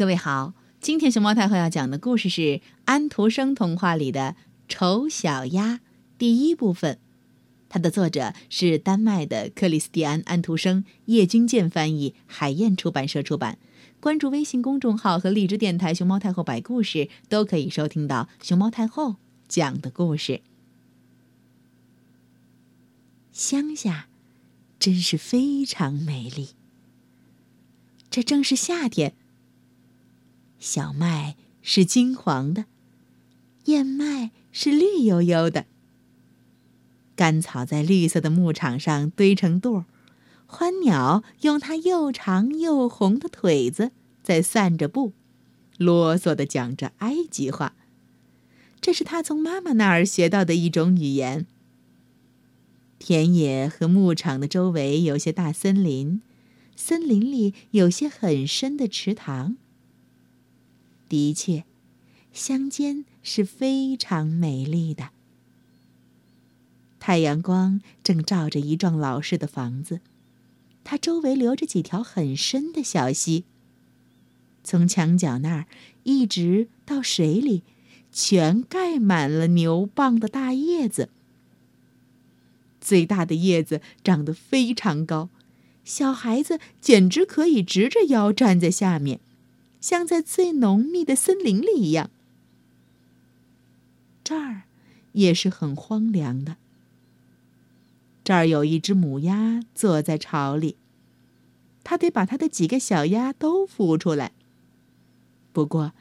各位好，今天熊猫太后要讲的故事是安徒生童话里的《丑小鸭》第一部分。它的作者是丹麦的克里斯蒂安·安徒生，叶君健翻译，海燕出版社出版。关注微信公众号和荔枝电台“熊猫太后摆故事”，都可以收听到熊猫太后讲的故事。乡下真是非常美丽。这正是夏天。小麦是金黄的，燕麦是绿油油的。干草在绿色的牧场上堆成垛儿，欢鸟用它又长又红的腿子在散着步，啰嗦地讲着埃及话。这是他从妈妈那儿学到的一种语言。田野和牧场的周围有些大森林，森林里有些很深的池塘。的确，乡间是非常美丽的。太阳光正照着一幢老式的房子，它周围流着几条很深的小溪。从墙角那儿一直到水里，全盖满了牛蒡的大叶子。最大的叶子长得非常高，小孩子简直可以直着腰站在下面。像在最浓密的森林里一样，这儿也是很荒凉的。这儿有一只母鸭坐在巢里，它得把它的几个小鸭都孵出来。不过，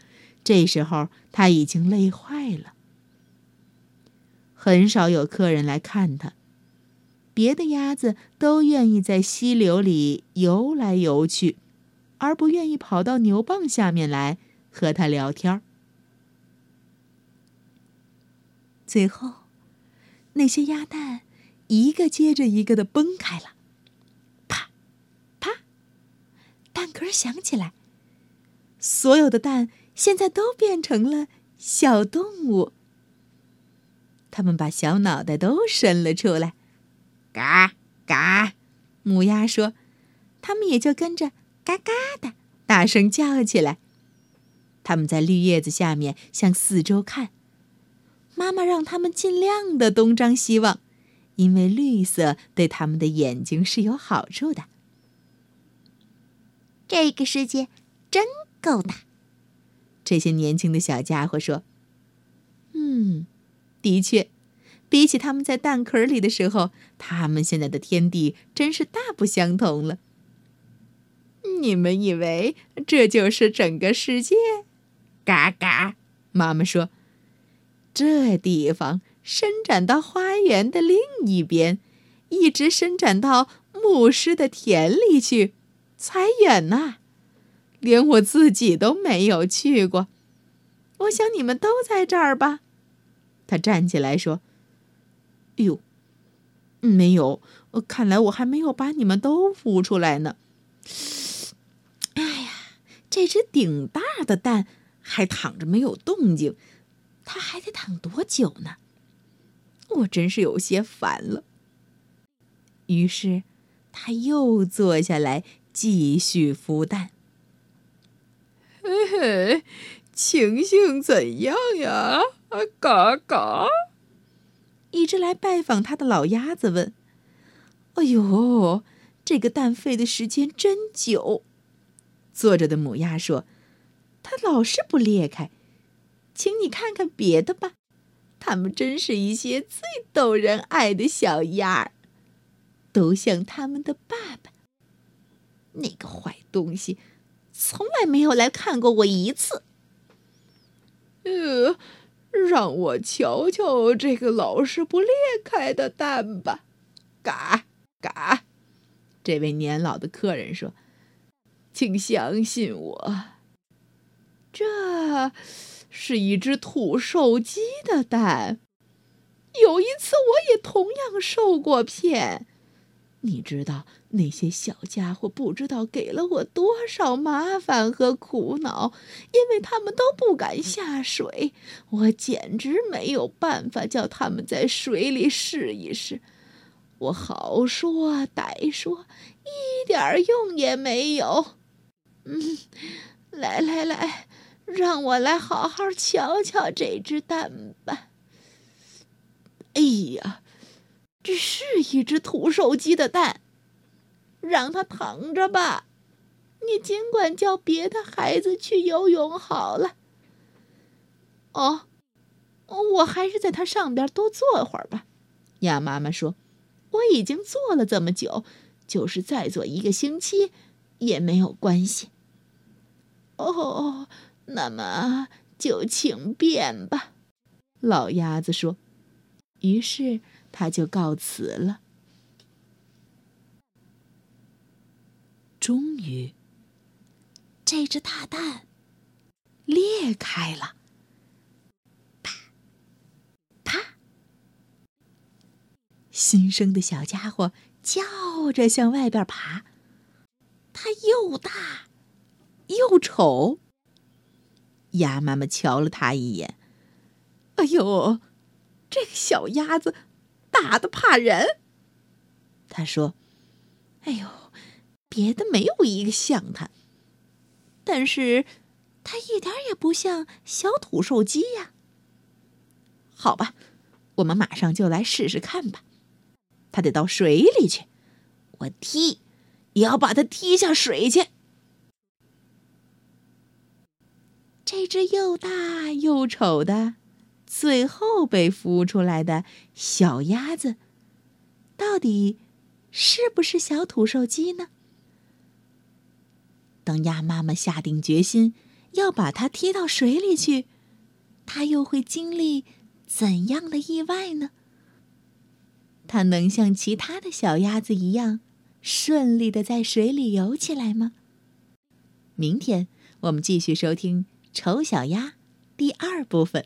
这时候它已经累坏了。很少有客人来看它，别的鸭子都愿意在溪流里游来游去。而不愿意跑到牛蒡下面来和他聊天最后，那些鸭蛋一个接着一个的崩开了，啪，啪，蛋壳响起来。所有的蛋现在都变成了小动物。他们把小脑袋都伸了出来，嘎嘎，母鸭说，他们也就跟着。嘎嘎的，大声叫起来。他们在绿叶子下面向四周看。妈妈让他们尽量的东张西望，因为绿色对他们的眼睛是有好处的。这个世界真够大，这些年轻的小家伙说：“嗯，的确，比起他们在蛋壳里的时候，他们现在的天地真是大不相同了。”你们以为这就是整个世界？嘎嘎！妈妈说：“这地方伸展到花园的另一边，一直伸展到牧师的田里去，才远呢。连我自己都没有去过。我想你们都在这儿吧？”他站起来说：“哎呦，没有，看来我还没有把你们都孵出来呢。”这只顶大的蛋还躺着没有动静，它还得躺多久呢？我真是有些烦了。于是，他又坐下来继续孵蛋。嘿嘿，情形怎样呀？嘎嘎！一只来拜访他的老鸭子问：“哎呦，这个蛋废的时间真久。”坐着的母鸭说：“它老是不裂开，请你看看别的吧。它们真是一些最逗人爱的小鸭儿，都像他们的爸爸。那个坏东西，从来没有来看过我一次。呃，让我瞧瞧这个老是不裂开的蛋吧。”嘎嘎，这位年老的客人说。请相信我，这是一只土兽鸡的蛋。有一次，我也同样受过骗。你知道那些小家伙不知道给了我多少麻烦和苦恼，因为他们都不敢下水。我简直没有办法叫他们在水里试一试。我好说歹说，一点用也没有。嗯，来来来，让我来好好瞧瞧这只蛋吧。哎呀，这是一只土手鸡的蛋，让它躺着吧。你尽管叫别的孩子去游泳好了。哦，我还是在它上边多坐会儿吧。鸭妈妈说：“我已经坐了这么久，就是再坐一个星期也没有关系。”哦，那么就请便吧。老鸭子说。于是他就告辞了。终于，这只大蛋裂开了，啪啪，新生的小家伙叫着向外边爬。它又大又丑。鸭妈妈瞧了它一眼，哎呦！这个小鸭子大的怕人。他说：“哎呦，别的没有一个像它，但是它一点也不像小土兽鸡呀。”好吧，我们马上就来试试看吧。它得到水里去，我踢，也要把它踢下水去。这只又大又丑的。最后被孵出来的小鸭子，到底是不是小土兽鸡呢？当鸭妈妈下定决心要把它踢到水里去，它又会经历怎样的意外呢？它能像其他的小鸭子一样顺利的在水里游起来吗？明天我们继续收听《丑小鸭》第二部分。